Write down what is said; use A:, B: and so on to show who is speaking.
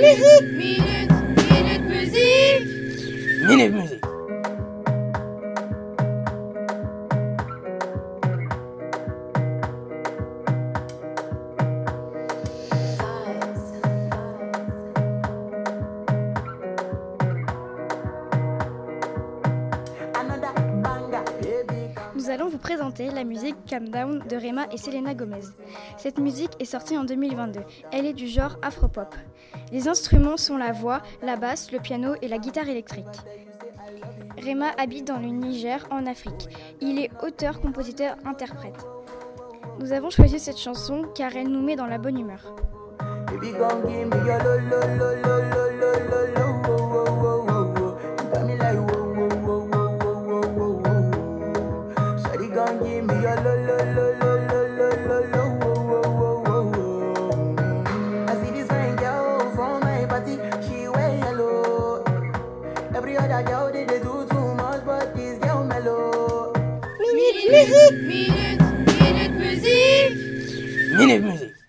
A: Minüt, minüt, minüt müzik.
B: Minüt müzik.
C: Nous allons vous présenter la musique Calm Down de Rema et Selena Gomez. Cette musique est sortie en 2022. Elle est du genre afropop. Les instruments sont la voix, la basse, le piano et la guitare électrique. Rema habite dans le Niger, en Afrique. Il est auteur, compositeur, interprète. Nous avons choisi cette chanson car elle nous met dans la bonne humeur.
D: Shawty gon' give me your lo lo lo lo lo lo lo lo wo wo wo wo wo. I see this fine girl from my party, she wear yellow. Every other girl they, they do too much, but this girl mellow.
A: Minute, minute, minute musique.
B: Minute Musique.